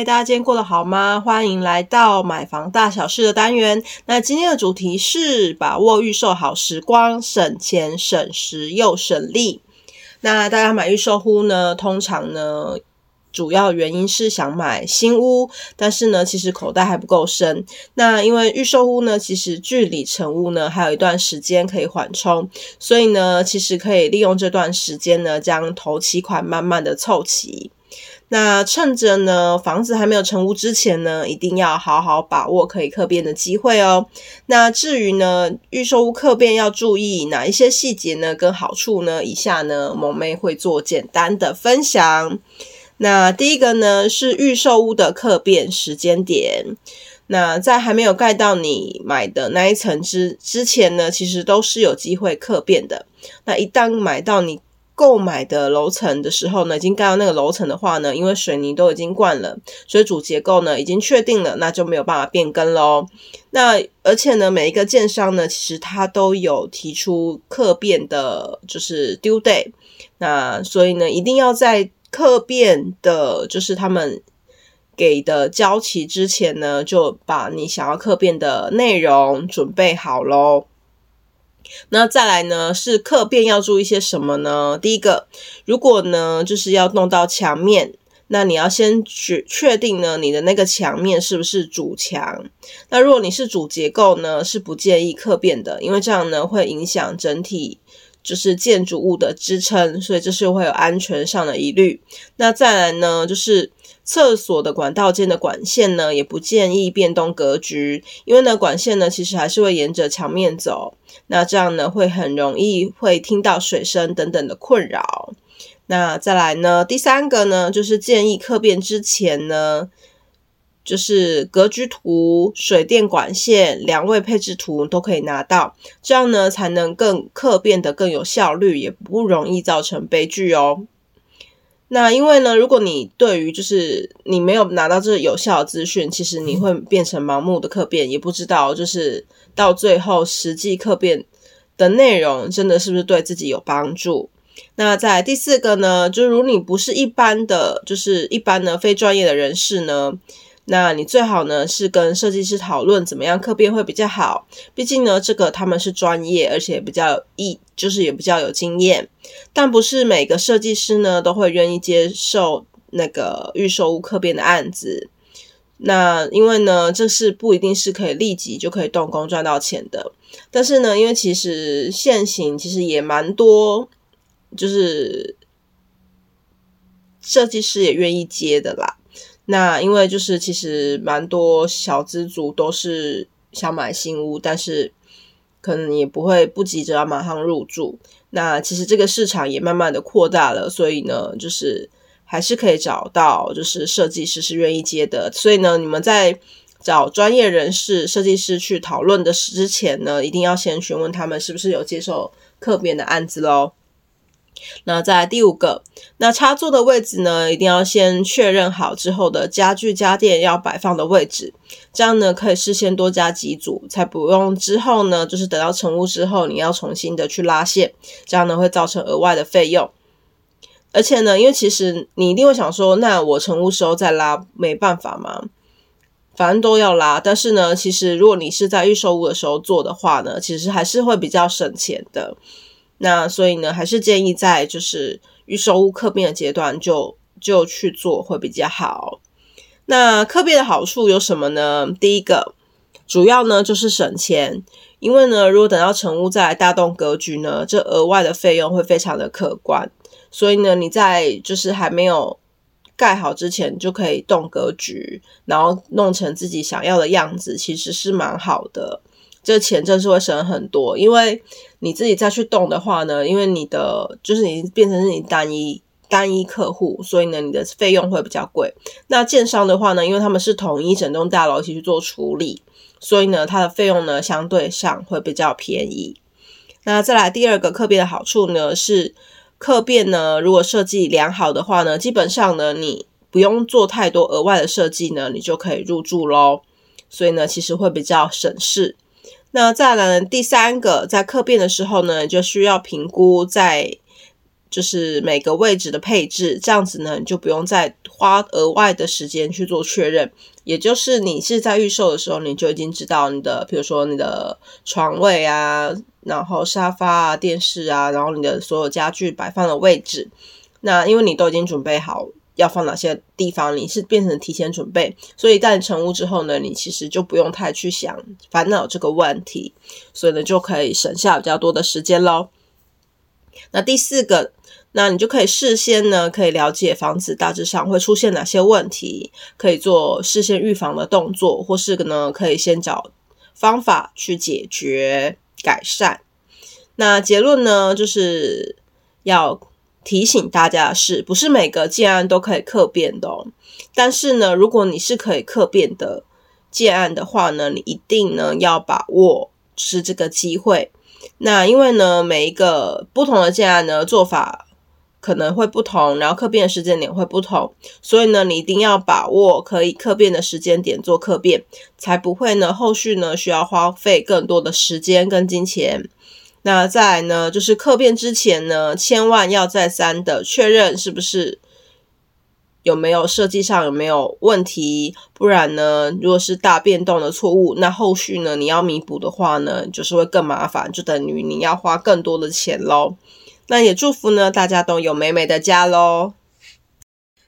嗨，大家今天过得好吗？欢迎来到买房大小事的单元。那今天的主题是把握预售好时光，省钱省时又省力。那大家买预售屋呢，通常呢，主要原因是想买新屋，但是呢，其实口袋还不够深。那因为预售屋呢，其实距离成屋呢，还有一段时间可以缓冲，所以呢，其实可以利用这段时间呢，将头期款慢慢的凑齐。那趁着呢，房子还没有成屋之前呢，一定要好好把握可以客变的机会哦。那至于呢，预售屋客变要注意哪一些细节呢？跟好处呢？以下呢，萌妹会做简单的分享。那第一个呢，是预售屋的客变时间点。那在还没有盖到你买的那一层之之前呢，其实都是有机会客变的。那一旦买到你购买的楼层的时候呢，已经盖到那个楼层的话呢，因为水泥都已经灌了，所以主结构呢已经确定了，那就没有办法变更喽。那而且呢，每一个建商呢，其实他都有提出客变的，就是 due date。那所以呢，一定要在客变的，就是他们给的交期之前呢，就把你想要客变的内容准备好喽。那再来呢，是客变要注意些什么呢？第一个，如果呢就是要弄到墙面，那你要先确确定呢你的那个墙面是不是主墙。那如果你是主结构呢，是不建议客变的，因为这样呢会影响整体就是建筑物的支撑，所以这是会有安全上的疑虑。那再来呢就是。厕所的管道间的管线呢，也不建议变动格局，因为呢，管线呢其实还是会沿着墙面走，那这样呢会很容易会听到水声等等的困扰。那再来呢，第三个呢，就是建议客变之前呢，就是格局图、水电管线、梁位配置图都可以拿到，这样呢才能更客变得更有效率，也不容易造成悲剧哦。那因为呢，如果你对于就是你没有拿到这有效的资讯，其实你会变成盲目的课变，也不知道就是到最后实际课变的内容真的是不是对自己有帮助。那在第四个呢，就如你不是一般的就是一般的非专业的人士呢。那你最好呢是跟设计师讨论怎么样客变会比较好，毕竟呢这个他们是专业，而且比较易，就是也比较有经验。但不是每个设计师呢都会愿意接受那个预售屋客变的案子。那因为呢这是不一定是可以立即就可以动工赚到钱的。但是呢，因为其实现行其实也蛮多，就是设计师也愿意接的啦。那因为就是其实蛮多小资族都是想买新屋，但是可能也不会不急着要马上入住。那其实这个市场也慢慢的扩大了，所以呢，就是还是可以找到就是设计师是愿意接的。所以呢，你们在找专业人士设计师去讨论的之前呢，一定要先询问他们是不是有接受客变的案子喽。那再来第五个，那插座的位置呢，一定要先确认好之后的家具家电要摆放的位置，这样呢可以事先多加几组，才不用之后呢，就是等到成屋之后你要重新的去拉线，这样呢会造成额外的费用。而且呢，因为其实你一定会想说，那我成屋时候再拉没办法吗？反正都要拉，但是呢，其实如果你是在预售屋的时候做的话呢，其实还是会比较省钱的。那所以呢，还是建议在就是预售屋客变的阶段就就去做会比较好。那客变的好处有什么呢？第一个，主要呢就是省钱，因为呢，如果等到成屋再来大动格局呢，这额外的费用会非常的可观。所以呢，你在就是还没有盖好之前就可以动格局，然后弄成自己想要的样子，其实是蛮好的。这钱真是会省很多，因为你自己再去动的话呢，因为你的就是你变成是你单一单一客户，所以呢，你的费用会比较贵。那建商的话呢，因为他们是统一整栋大楼一起去做处理，所以呢，它的费用呢相对上会比较便宜。那再来第二个客变的好处呢，是客变呢，如果设计良好的话呢，基本上呢，你不用做太多额外的设计呢，你就可以入住喽。所以呢，其实会比较省事。那再来，第三个，在客变的时候呢，就需要评估在。就是每个位置的配置，这样子呢，你就不用再花额外的时间去做确认。也就是你是在预售的时候，你就已经知道你的，比如说你的床位啊，然后沙发啊、电视啊，然后你的所有家具摆放的位置。那因为你都已经准备好要放哪些地方，你是变成提前准备，所以在成屋之后呢，你其实就不用太去想烦恼这个问题，所以呢，就可以省下比较多的时间喽。那第四个。那你就可以事先呢，可以了解房子大致上会出现哪些问题，可以做事先预防的动作，或是呢，可以先找方法去解决改善。那结论呢，就是要提醒大家的是，不是每个建案都可以客变的哦。但是呢，如果你是可以客变的建案的话呢，你一定呢要把握是这个机会。那因为呢，每一个不同的建案呢做法。可能会不同，然后客变的时间点会不同，所以呢，你一定要把握可以客变的时间点做客变，才不会呢后续呢需要花费更多的时间跟金钱。那再来呢，就是客变之前呢，千万要再三的确认是不是有没有设计上有没有问题，不然呢，如果是大变动的错误，那后续呢你要弥补的话呢，就是会更麻烦，就等于你要花更多的钱喽。那也祝福呢，大家都有美美的家喽。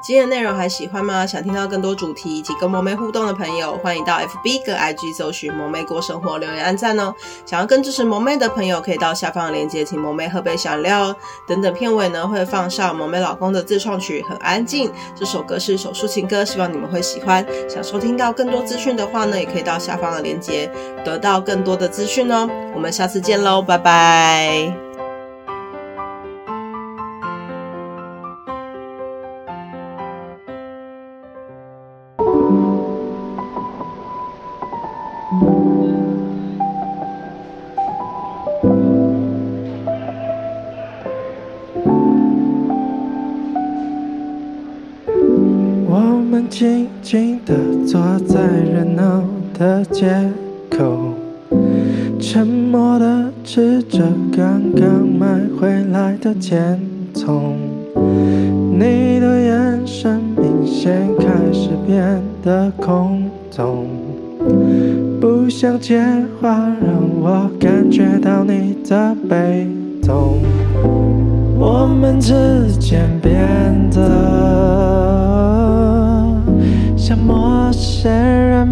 今天的内容还喜欢吗？想听到更多主题以及跟萌妹互动的朋友，欢迎到 FB 跟 IG 搜寻萌妹过生活，留言按赞哦。想要更支持萌妹的朋友，可以到下方的链接，请萌妹喝杯小料哦。等等片尾呢，会放上萌妹老公的自创曲《很安静》，这首歌是一首抒情歌，希望你们会喜欢。想收听到更多资讯的话呢，也可以到下方的链接得到更多的资讯哦。我们下次见喽，拜拜。我们静静地坐在热闹的街口，沉默地吃着刚刚买回来的甜筒。你的眼神明显开始变得空洞，不想接话，让我感觉到你的悲痛。我们之间变得。像陌生人